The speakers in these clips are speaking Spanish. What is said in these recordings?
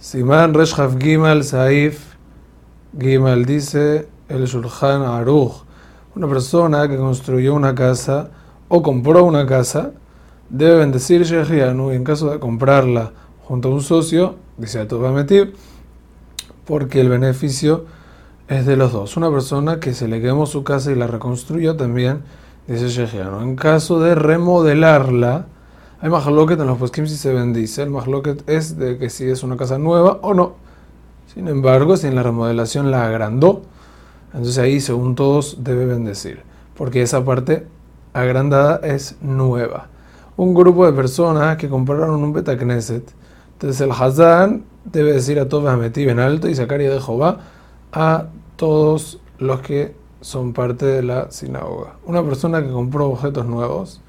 Simán Reshaf Gimal Saif Gimal dice el Shulchan Aruch. Una persona que construyó una casa o compró una casa debe bendecir Shechianu y en caso de comprarla junto a un socio, dice Metiv, porque el beneficio es de los dos. Una persona que se le quemó su casa y la reconstruyó también, dice Shechianu. En caso de remodelarla, hay mahloket en los poskim si se bendice. El mahloket es de que si es una casa nueva o no. Sin embargo, si en la remodelación la agrandó, entonces ahí, según todos, debe bendecir. Porque esa parte agrandada es nueva. Un grupo de personas que compraron un Betacneset. Entonces el Hazán debe decir a todos metí en alto y sacar de Jehová a todos los que son parte de la sinagoga. Una persona que compró objetos nuevos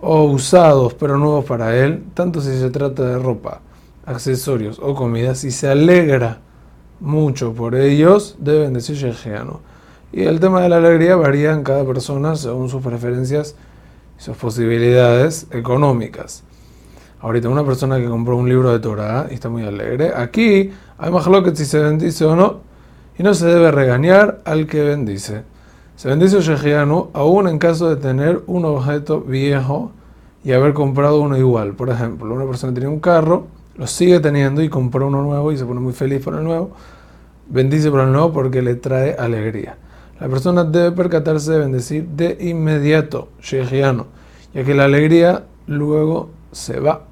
o usados pero nuevos para él, tanto si se trata de ropa, accesorios o comida, si se alegra mucho por ellos, deben decir Shejiano. Y el tema de la alegría varía en cada persona según sus preferencias y sus posibilidades económicas. Ahorita una persona que compró un libro de Torah y está muy alegre, aquí hay más lo que si se bendice o no, y no se debe regañar al que bendice. Se bendice Shejiano aún en caso de tener un objeto viejo y haber comprado uno igual. Por ejemplo, una persona tiene un carro, lo sigue teniendo y compró uno nuevo y se pone muy feliz por el nuevo. Bendice por el nuevo porque le trae alegría. La persona debe percatarse de bendecir de inmediato, Shejiano, ya que la alegría luego se va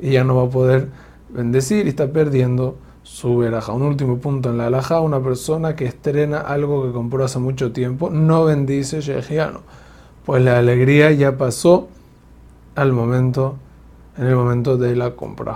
y ya no va a poder bendecir y está perdiendo su veraja. Un último punto en la alhaja, una persona que estrena algo que compró hace mucho tiempo no bendice Shejiano, pues la alegría ya pasó al momento, en el momento de la compra.